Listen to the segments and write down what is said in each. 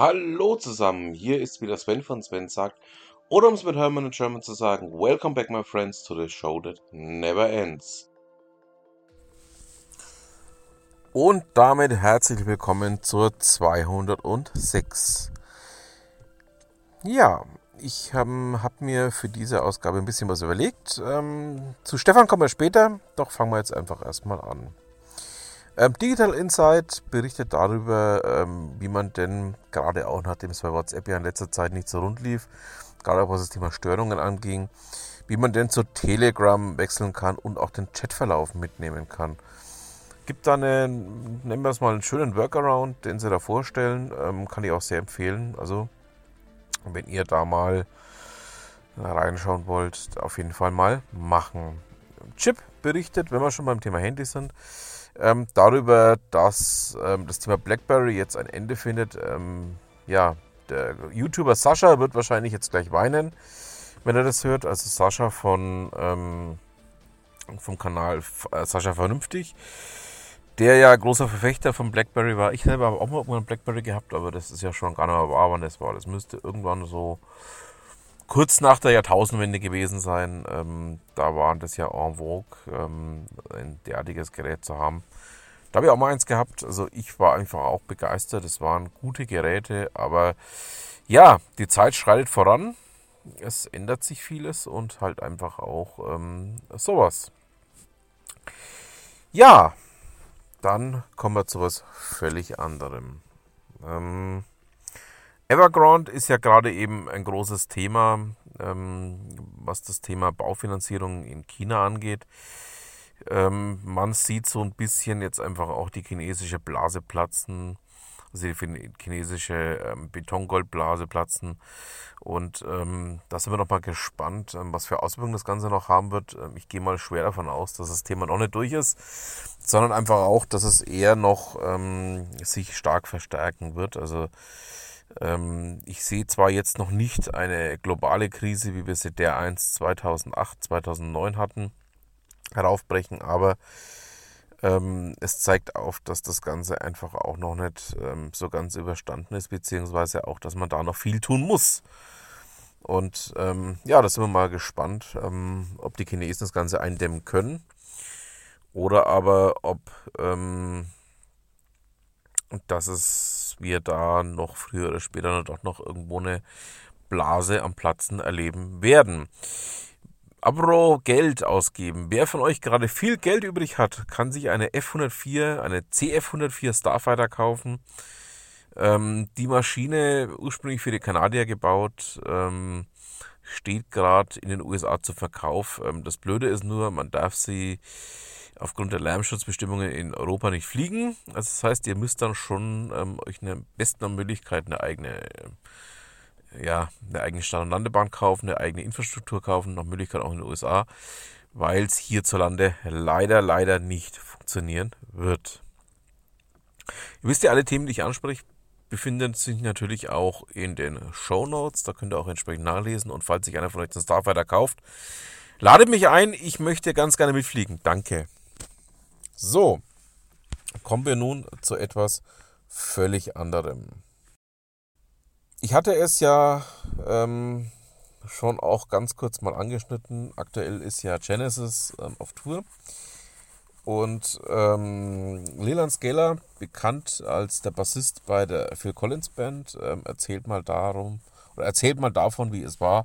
Hallo zusammen, hier ist wieder Sven von Sven sagt, oder um es mit Hermann in German zu sagen, Welcome back my friends to the show that never ends. Und damit herzlich willkommen zur 206. Ja, ich habe hab mir für diese Ausgabe ein bisschen was überlegt. Ähm, zu Stefan kommen wir später, doch fangen wir jetzt einfach erstmal an. Ähm, Digital Insight berichtet darüber, ähm, wie man denn gerade auch nachdem es bei WhatsApp ja in letzter Zeit nicht so rund lief, gerade auch was das Thema Störungen anging, wie man denn zu Telegram wechseln kann und auch den Chatverlauf mitnehmen kann. Gibt da einen, nennen wir es mal, einen schönen Workaround, den sie da vorstellen, ähm, kann ich auch sehr empfehlen. Also, wenn ihr da mal reinschauen wollt, auf jeden Fall mal machen. Chip berichtet, wenn wir schon beim Thema Handy sind, ähm, darüber, dass ähm, das Thema BlackBerry jetzt ein Ende findet. Ähm, ja, der YouTuber Sascha wird wahrscheinlich jetzt gleich weinen, wenn er das hört. Also Sascha von ähm, vom Kanal äh, Sascha Vernünftig, der ja großer Verfechter von BlackBerry war. Ich selber habe auch mal irgendwann BlackBerry gehabt, aber das ist ja schon gar nicht mehr wahr, wann das war. Das müsste irgendwann so kurz nach der Jahrtausendwende gewesen sein. Ähm, da war das ja en vogue, ähm, ein derartiges Gerät zu haben. Da habe ich auch mal eins gehabt. Also ich war einfach auch begeistert. Es waren gute Geräte, aber ja, die Zeit schreitet voran. Es ändert sich vieles und halt einfach auch ähm, sowas. Ja, dann kommen wir zu was völlig anderem. Ähm, Evergrande ist ja gerade eben ein großes Thema, ähm, was das Thema Baufinanzierung in China angeht. Ähm, man sieht so ein bisschen jetzt einfach auch die chinesische Blase platzen, also die chinesische ähm, Betongoldblase platzen. Und da sind wir noch mal gespannt, was für Auswirkungen das Ganze noch haben wird. Ich gehe mal schwer davon aus, dass das Thema noch nicht durch ist, sondern einfach auch, dass es eher noch sich stark verstärken wird. Also ich sehe zwar jetzt noch nicht eine globale Krise, wie wir sie der 1 2008, 2009 hatten, heraufbrechen, aber ähm, es zeigt auf, dass das Ganze einfach auch noch nicht ähm, so ganz überstanden ist, beziehungsweise auch, dass man da noch viel tun muss. Und ähm, ja, da sind wir mal gespannt, ähm, ob die Chinesen das Ganze eindämmen können oder aber ob ähm, dass es wir da noch früher oder später doch noch irgendwo eine Blase am Platzen erleben werden. Apro Geld ausgeben. Wer von euch gerade viel Geld übrig hat, kann sich eine F104, eine CF104 Starfighter kaufen. Ähm, die Maschine, ursprünglich für die Kanadier gebaut, ähm, steht gerade in den USA zum Verkauf. Ähm, das Blöde ist nur, man darf sie aufgrund der Lärmschutzbestimmungen in Europa nicht fliegen. Also das heißt, ihr müsst dann schon ähm, euch eine besten Möglichkeit eine eigene, äh, ja, eine eigene Start- und Landebahn kaufen, eine eigene Infrastruktur kaufen, nach Möglichkeit auch in den USA, weil es hierzulande leider, leider nicht funktionieren wird. Ihr wisst ja, alle Themen, die ich anspreche, befinden sich natürlich auch in den Show Notes. Da könnt ihr auch entsprechend nachlesen. Und falls sich einer von euch den Starfighter kauft, ladet mich ein. Ich möchte ganz gerne mitfliegen. Danke. So, kommen wir nun zu etwas völlig anderem. Ich hatte es ja ähm, schon auch ganz kurz mal angeschnitten. Aktuell ist ja Genesis ähm, auf Tour. Und ähm, Leland Scaler, bekannt als der Bassist bei der Phil Collins Band, ähm, erzählt mal darum oder erzählt mal davon, wie es war,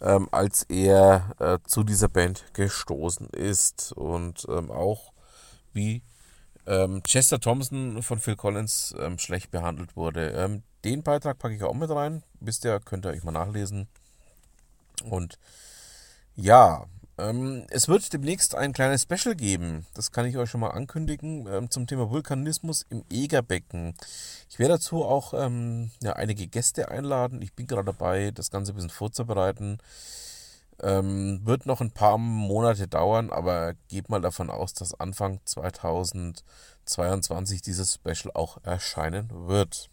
ähm, als er äh, zu dieser Band gestoßen ist und ähm, auch wie ähm, Chester Thompson von Phil Collins ähm, schlecht behandelt wurde. Ähm, den Beitrag packe ich auch mit rein. Wisst ihr, könnt ihr euch mal nachlesen. Und ja, ähm, es wird demnächst ein kleines Special geben. Das kann ich euch schon mal ankündigen ähm, zum Thema Vulkanismus im Egerbecken. Ich werde dazu auch ja, einige Gäste einladen. Ich bin gerade dabei, das Ganze ein bisschen vorzubereiten. Ähm, wird noch ein paar Monate dauern, aber geht mal davon aus, dass Anfang 2022 dieses Special auch erscheinen wird.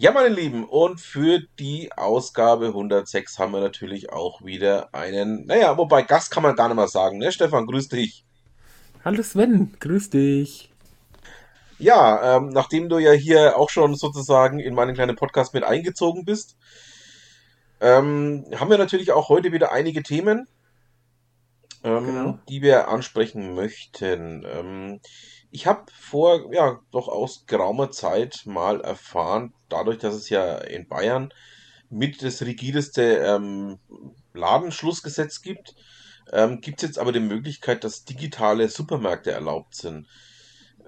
Ja, meine Lieben, und für die Ausgabe 106 haben wir natürlich auch wieder einen, naja, wobei Gast kann man gar nicht mal sagen, ne? Stefan, grüß dich. Hallo Sven, grüß dich. Ja, ähm, nachdem du ja hier auch schon sozusagen in meinen kleinen Podcast mit eingezogen bist, ähm, haben wir natürlich auch heute wieder einige Themen, ähm, Genau. die wir ansprechen möchten. Ähm, ich habe vor, ja, doch aus geraumer Zeit mal erfahren, dadurch, dass es ja in Bayern mit das rigideste ähm, Ladenschlussgesetz gibt, ähm, gibt es jetzt aber die Möglichkeit, dass digitale Supermärkte erlaubt sind.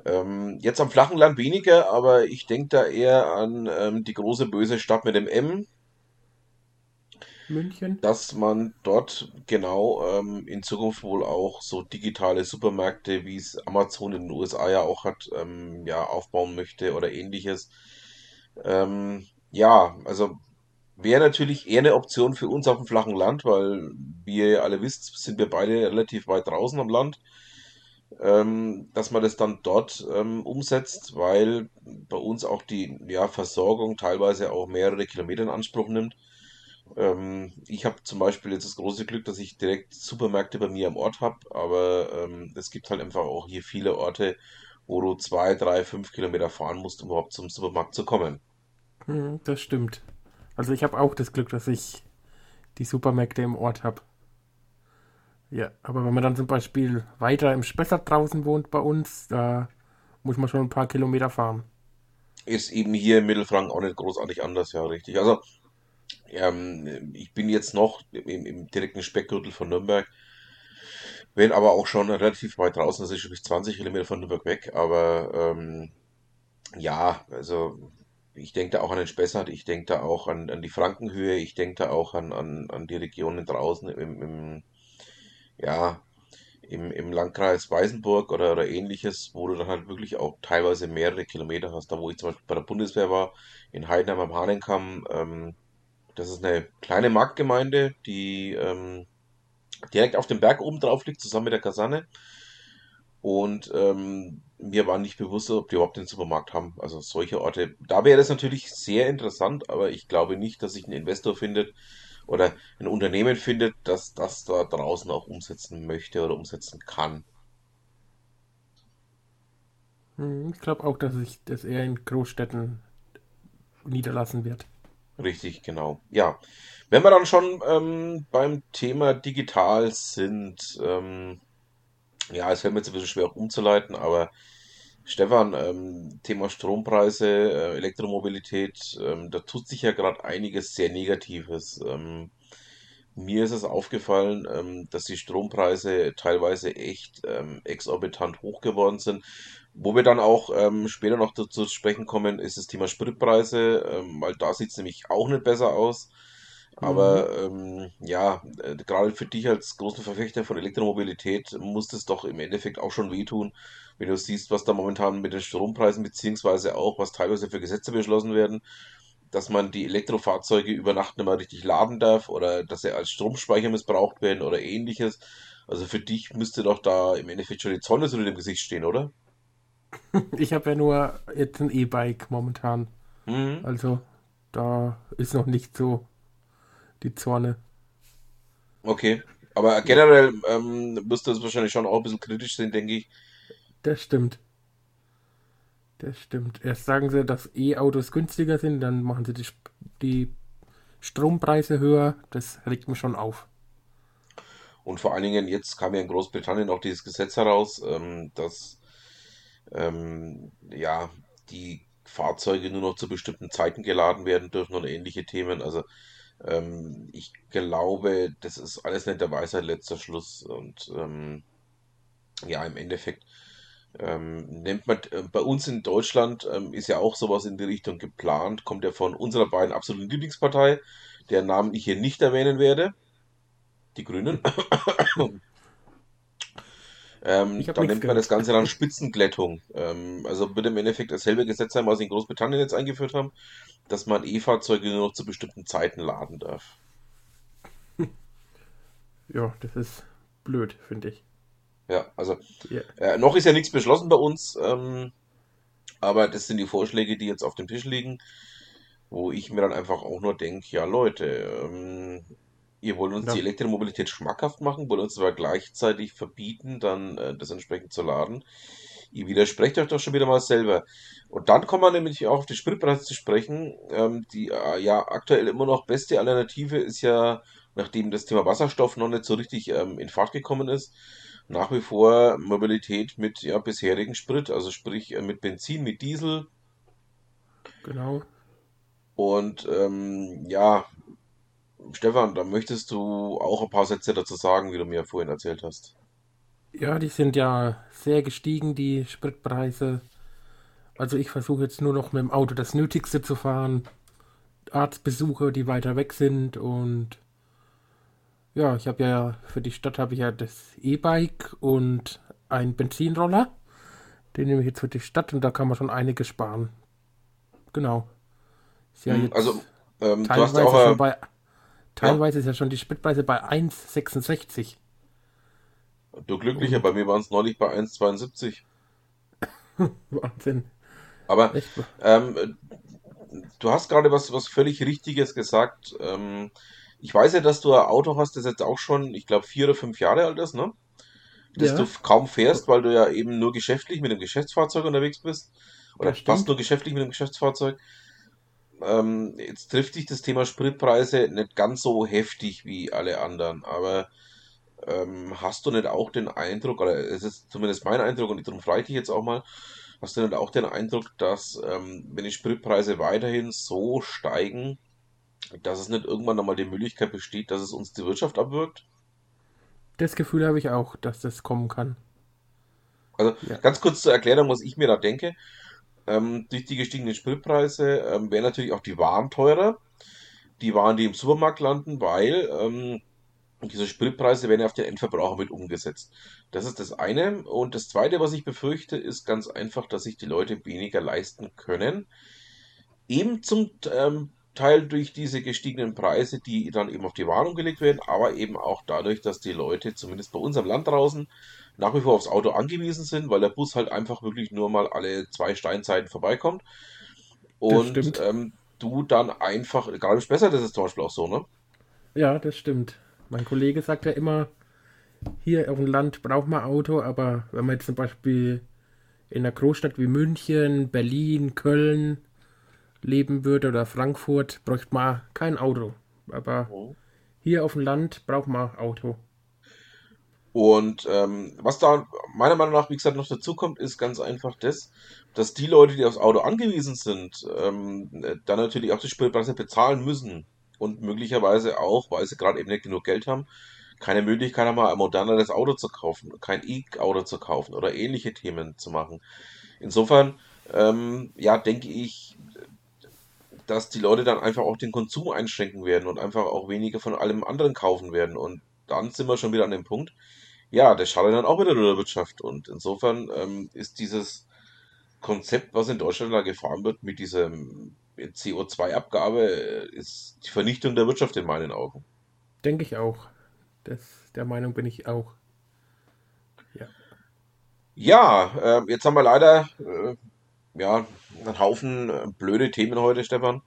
Ähm, jetzt am flachen Land weniger, aber ich denke da eher an ähm, die große böse Stadt mit dem M, München. dass man dort genau ähm, in Zukunft wohl auch so digitale Supermärkte, wie es Amazon in den USA ja auch hat, ähm, ja, aufbauen möchte oder ähnliches. Ähm, ja, also wäre natürlich eher eine Option für uns auf dem flachen Land, weil, wie ihr alle wisst, sind wir beide relativ weit draußen am Land. ähm, dass man das dann dort ähm, umsetzt, weil bei uns auch die ja, Versorgung teilweise auch mehrere Kilometer in Anspruch nimmt. Ähm, ich habe zum Beispiel jetzt das große Glück, dass ich direkt Supermärkte bei mir am Ort habe, aber ähm, es gibt halt einfach auch hier viele Orte, wo du zwei, drei, fünf Kilometer fahren musst, um überhaupt zum Supermarkt zu kommen. Hm, das stimmt. Also ich habe auch das Glück, dass ich die Supermärkte im Ort habe. Ja, aber wenn man dann zum Beispiel weiter im Spessart draußen wohnt bei uns, da muss man schon ein paar Kilometer fahren. Ist eben hier in Mittelfranken auch nicht großartig anders, ja, richtig. Also, ähm, ich bin jetzt noch im, im direkten Speckgürtel von Nürnberg. Bin aber auch schon relativ weit draußen, das ist schon bis 20 Kilometer von Nürnberg weg. Aber ähm, ja, also ich denke da auch an den Spessart, ich denke da auch an, an die Frankenhöhe, ich denke da auch an, an, an die Regionen draußen im, im, ja, im, im Landkreis Weißenburg oder, oder ähnliches, wo du dann halt wirklich auch teilweise mehrere Kilometer hast. Da wo ich zum Beispiel bei der Bundeswehr war, in Heidenheim am Hahnenkamm, ähm, das ist eine kleine Marktgemeinde, die ähm, direkt auf dem Berg oben drauf liegt, zusammen mit der Kaserne. Und ähm, mir war nicht bewusst, ob die überhaupt den Supermarkt haben. Also solche Orte. Da wäre das natürlich sehr interessant, aber ich glaube nicht, dass sich ein Investor findet oder ein Unternehmen findet, das das da draußen auch umsetzen möchte oder umsetzen kann. Hm, ich glaube auch, dass sich das eher in Großstädten niederlassen wird. Richtig, genau. Ja, wenn wir dann schon ähm, beim Thema digital sind, ähm, ja, es fällt mir jetzt ein bisschen schwer umzuleiten, aber Stefan, ähm, Thema Strompreise, äh, Elektromobilität, ähm, da tut sich ja gerade einiges sehr Negatives. Ähm, mir ist es aufgefallen, ähm, dass die Strompreise teilweise echt ähm, exorbitant hoch geworden sind. Wo wir dann auch ähm, später noch dazu zu sprechen kommen, ist das Thema Spritpreise, weil da sieht es nämlich auch nicht besser aus. Mhm. Aber ähm, ja, äh, gerade für dich als großen Verfechter von Elektromobilität muss das doch im Endeffekt auch schon wehtun, wenn du siehst, was da momentan mit den Strompreisen beziehungsweise auch, was teilweise für Gesetze beschlossen werden, dass man die Elektrofahrzeuge über Nacht nicht mehr richtig laden darf oder dass sie als Stromspeicher missbraucht werden oder ähnliches. Also für dich müsste doch da im Endeffekt schon die Sonne so in dem Gesicht stehen, oder? Ich habe ja nur jetzt ein E-Bike momentan. Mhm. Also da ist noch nicht so die Zorne. Okay. Aber generell ähm, du das wahrscheinlich schon auch ein bisschen kritisch sehen, denke ich. das stimmt. Das stimmt. Erst sagen sie, dass E-Autos günstiger sind, dann machen sie die, die Strompreise höher. Das regt mich schon auf. Und vor allen Dingen, jetzt kam ja in Großbritannien auch dieses Gesetz heraus, ähm, dass ähm, ja die Fahrzeuge nur noch zu bestimmten Zeiten geladen werden dürfen und ähnliche Themen. Also ähm, ich glaube, das ist alles nicht der Weisheit letzter Schluss. Und ähm, ja, im Endeffekt ähm, nennt man äh, bei uns in Deutschland ähm, ist ja auch sowas in die Richtung geplant, kommt ja von unserer beiden absoluten Lieblingspartei, deren Namen ich hier nicht erwähnen werde, die Grünen. Ich Ähm, habe da nichts nennt man das. Ganze dann Spitzenglättung. Ähm, also wird im Endeffekt dasselbe Gesetz sein, was sie in Großbritannien jetzt eingeführt haben, dass man E-Fahrzeuge nur noch zu bestimmten Zeiten laden darf. Ja, das ist blöd, finde ich. Ja, also Ja, äh, noch ist ja nichts beschlossen bei uns, ähm, aber das sind die Vorschläge, die jetzt auf dem Tisch liegen, wo ich mir dann einfach auch nur denke, ja Leute, ähm, ihr wollt uns die da, Elektromobilität schmackhaft machen, wollt uns aber gleichzeitig verbieten, dann äh, das entsprechend zu laden. Ihr widersprecht euch doch schon wieder mal selber. Und dann kommen wir nämlich auch auf die Spritpreise zu sprechen. Ähm, die äh, ja aktuell immer noch beste Alternative ist ja, nachdem das Thema Wasserstoff noch nicht so richtig ähm, in Fahrt gekommen ist, nach wie vor Mobilität mit ja, bisherigen Sprit, also sprich äh, mit Benzin, mit Diesel. Genau. Und ähm, ja, Stefan, da möchtest du auch ein paar Sätze dazu sagen, wie du mir vorhin erzählt hast. Ja, die sind ja sehr gestiegen, die Spritpreise. Also ich versuche jetzt nur noch mit dem Auto das Nötigste zu fahren. Arztbesuche, die weiter weg sind und ja, ich habe ja für die Stadt habe ich ja das E-Bike und einen Benzinroller. Den nehme ich jetzt für die Stadt und da kann man schon einiges sparen. Genau. Ist ja hm, jetzt also ähm, teilweise du hast auch, schon bei teilweise ja? ist ja schon die Spritpreise bei 1,66. Du glücklicher, und, bei mir waren es neulich bei 1,72. Wahnsinn. Aber ähm, du hast gerade was, was völlig Richtiges gesagt. Ähm, ich weiß ja, dass du ein Auto hast, das jetzt auch schon, ich glaube, vier oder fünf Jahre alt ist, ne? Das ja. du kaum fährst, weil du ja eben nur geschäftlich mit dem Geschäftsfahrzeug unterwegs bist. Oder fast nur geschäftlich mit dem Geschäftsfahrzeug. Ähm, jetzt trifft dich das Thema Spritpreise nicht ganz so heftig wie alle anderen, aber ähm, hast du nicht auch den Eindruck, oder es ist zumindest mein Eindruck, und darum frage ich dich jetzt auch mal, hast du nicht auch den Eindruck, dass ähm, wenn die Spritpreise weiterhin so steigen, dass es nicht irgendwann nochmal die Möglichkeit besteht, dass es uns die Wirtschaft abwirkt? Das Gefühl habe ich auch, dass das kommen kann. Also ja. ganz kurz zur Erklärung, was ich mir da denke. Ähm, durch die gestiegenen Spritpreise ähm, werden natürlich auch die Waren teurer. Die Waren, die im Supermarkt landen, weil ähm, diese Spritpreise werden ja auf den Endverbraucher mit umgesetzt. Das ist das eine. Und das zweite, was ich befürchte, ist ganz einfach, dass sich die Leute weniger leisten können. Eben zum ähm, Teil durch diese gestiegenen Preise, die dann eben auf die Warnung gelegt werden, aber eben auch dadurch, dass die Leute, zumindest bei uns am Land draußen, nach wie vor aufs Auto angewiesen sind, weil der Bus halt einfach wirklich nur mal alle zwei Steinzeiten vorbeikommt. Und ähm, du dann einfach, gerade im Spessart ist es zum Beispiel auch so, ne? Ja, das stimmt. Mein Kollege sagt ja immer, hier auf dem Land braucht man Auto, aber wenn man jetzt zum Beispiel in einer Großstadt wie München, Berlin, Köln leben würde oder Frankfurt, bräuchte man kein Auto. Aber oh. hier auf dem Land braucht man Auto. Und ähm, was da meiner Meinung nach, wie gesagt, noch dazu kommt, ist ganz einfach das, dass die Leute, die aufs Auto angewiesen sind, ähm, dann natürlich auch die Spritpreise bezahlen müssen. Und möglicherweise auch, weil sie gerade eben nicht genug Geld haben, keine Möglichkeit haben, ein moderneres Auto zu kaufen, kein E-Auto zu kaufen oder ähnliche Themen zu machen. Insofern, ähm, ja, denke ich, dass die Leute dann einfach auch den Konsum einschränken werden und einfach auch weniger von allem anderen kaufen werden. Und dann sind wir schon wieder an dem Punkt, ja, der schadet dann auch wieder der Wirtschaft. Und insofern ähm, ist dieses Konzept, was in Deutschland da gefahren wird, mit dieser CO2-Abgabe, äh, ist die Vernichtung der Wirtschaft in meinen Augen. Denke ich auch. Das, der Meinung bin ich auch. Ja. Ja, äh, jetzt haben wir leider äh, ja, einen Haufen äh, blöde Themen heute, Stefan.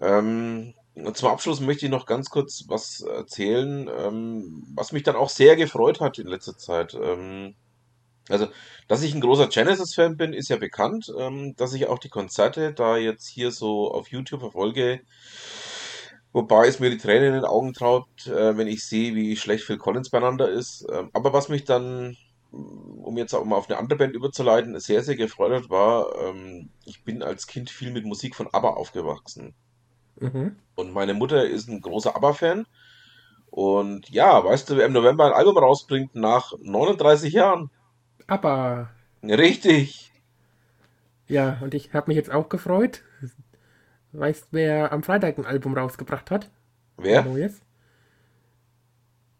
Ähm, zum Abschluss möchte ich noch ganz kurz was erzählen, ähm, was mich dann auch sehr gefreut hat in letzter Zeit. Ähm, also, dass ich ein großer Genesis-Fan bin, ist ja bekannt. Ähm, dass ich auch die Konzerte da jetzt hier so auf YouTube verfolge, wobei es mir die Tränen in den Augen traut, äh, wenn ich sehe, wie schlecht Phil Collins beieinander ist. Ähm, aber was mich dann um jetzt auch mal auf eine andere Band überzuleiten, sehr, sehr gefreut war, ähm, ich bin als Kind viel mit Musik von ABBA aufgewachsen. Mhm. Und meine Mutter ist ein großer ABBA-Fan. Und ja, weißt du, wer im November ein Album rausbringt nach 39 Jahren? ABBA. Richtig. Ja, und ich habe mich jetzt auch gefreut. Weißt, wer am Freitag ein Album rausgebracht hat? Wer? Neues.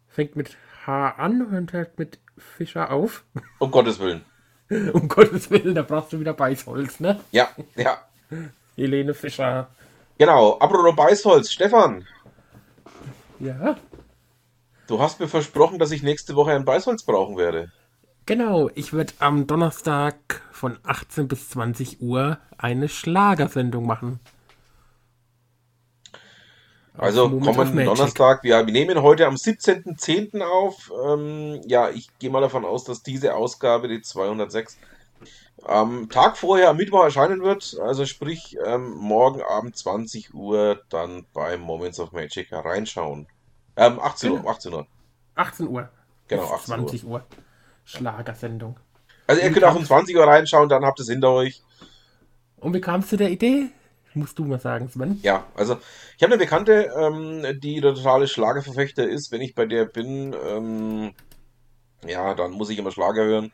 Fängt mit H an und hört mit Fischer auf. Um Gottes Willen. um Gottes Willen, da brauchst du wieder Beißholz, ne? Ja, ja. Helene Fischer. Genau, apropos Beißholz, Stefan. Ja. Du hast mir versprochen, dass ich nächste Woche ein Beißholz brauchen werde. Genau, ich werde am Donnerstag von 18 bis 20 Uhr eine Schlagersendung machen. Also kommenden Donnerstag, wir, wir nehmen heute am 17.10. auf. Ähm, ja, ich gehe mal davon aus, dass diese Ausgabe, die 206, am Tag vorher, am Mittwoch erscheinen wird. Also sprich, ähm, morgen Abend 20 Uhr dann bei Moments of Magic reinschauen. Ähm, 18 Uhr, 18 Uhr. 18 Uhr. Genau, 18 20 Uhr. Uhr. Schlagersendung. Also ihr könnt auch um 20 Uhr reinschauen, dann habt ihr es hinter euch. Und wie kamst du der Idee? Musst du mal sagen, Sven. Ja, also ich habe eine Bekannte, ähm, die der totale Schlagerverfechter ist. Wenn ich bei der bin, ähm, ja, dann muss ich immer Schlager hören.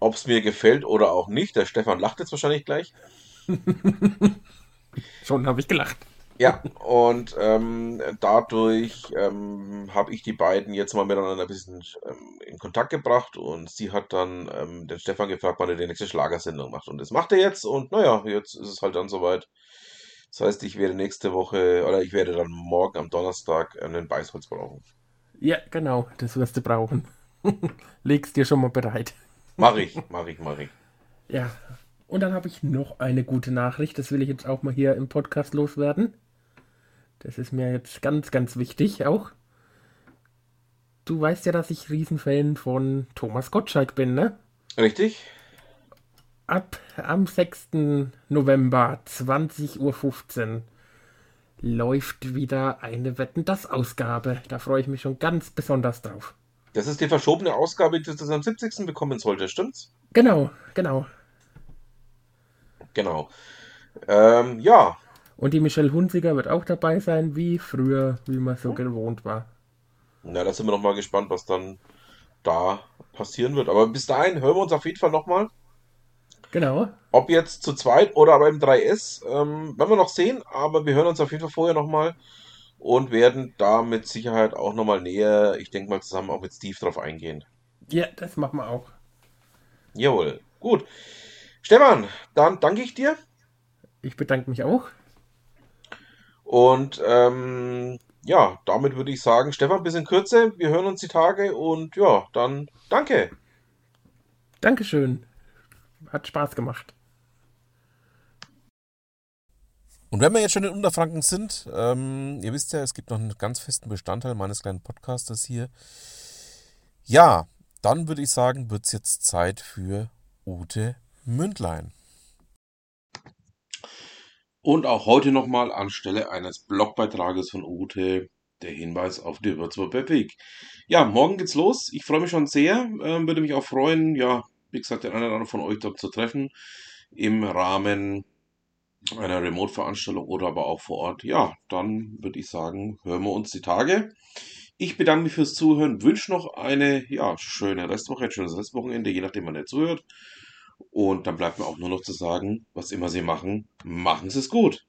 Ob es mir gefällt oder auch nicht. Der Stefan lacht jetzt wahrscheinlich gleich. Schon habe ich gelacht. Ja, und ähm, dadurch ähm, habe ich die beiden jetzt mal miteinander ein bisschen ähm, in Kontakt gebracht und sie hat dann ähm, den Stefan gefragt, wann er die nächste Schlagersendung macht. Und das macht er jetzt und naja, jetzt ist es halt dann soweit. Das heißt, ich werde nächste Woche oder ich werde dann morgen am Donnerstag einen Beißholz brauchen. Ja, genau, das wirst du brauchen. Legst dir schon mal bereit. Mach ich, mach ich, mach ich. Ja, und dann habe ich noch eine gute Nachricht, das will ich jetzt auch mal hier im Podcast loswerden. Das ist mir jetzt ganz, ganz wichtig auch. Du weißt ja, dass ich Riesenfan von Thomas Gottschalk bin, ne? Richtig. Ab am 6. November 20.15 Uhr läuft wieder eine Wetten das Ausgabe. Da freue ich mich schon ganz besonders drauf. Das ist die verschobene Ausgabe, die das am 70. bekommen sollte, stimmt's? Genau, genau. Genau. Ähm, ja, und die Michelle Hunziger wird auch dabei sein, wie früher, wie man so gewohnt war. Na, da sind wir nochmal gespannt, was dann da passieren wird. Aber bis dahin hören wir uns auf jeden Fall nochmal. Genau. Ob jetzt zu zweit oder beim 3S, ähm, werden wir noch sehen, aber wir hören uns auf jeden Fall vorher nochmal und werden da mit Sicherheit auch nochmal näher, ich denke mal zusammen auch mit Steve drauf eingehen. Ja, das machen wir auch. Jawohl, gut. Stefan, dann danke ich dir. Ich bedanke mich auch. Und ähm, ja, damit würde ich sagen, Stefan, bis in Kürze. Wir hören uns die Tage und ja, dann danke. Dankeschön. Hat Spaß gemacht. Und wenn wir jetzt schon in Unterfranken sind, ähm, ihr wisst ja, es gibt noch einen ganz festen Bestandteil meines kleinen Podcasters hier. Ja, dann würde ich sagen, wird es jetzt Zeit für Ute Mündlein. Und auch heute nochmal anstelle eines Blogbeitrages von Ute der Hinweis auf die Würzburger Weg. Ja, morgen geht's los. Ich freue mich schon sehr. Ähm, würde mich auch freuen, ja, wie gesagt, den einen oder anderen von euch dort zu treffen. Im Rahmen einer Remote-Veranstaltung oder aber auch vor Ort. Ja, dann würde ich sagen, hören wir uns die Tage. Ich bedanke mich fürs Zuhören, wünsche noch eine ja, schöne Restwoche, ein schönes Restwochenende, je nachdem, wann ihr zuhört. Und dann bleibt mir auch nur noch zu sagen, was immer Sie machen, machen Sie es gut.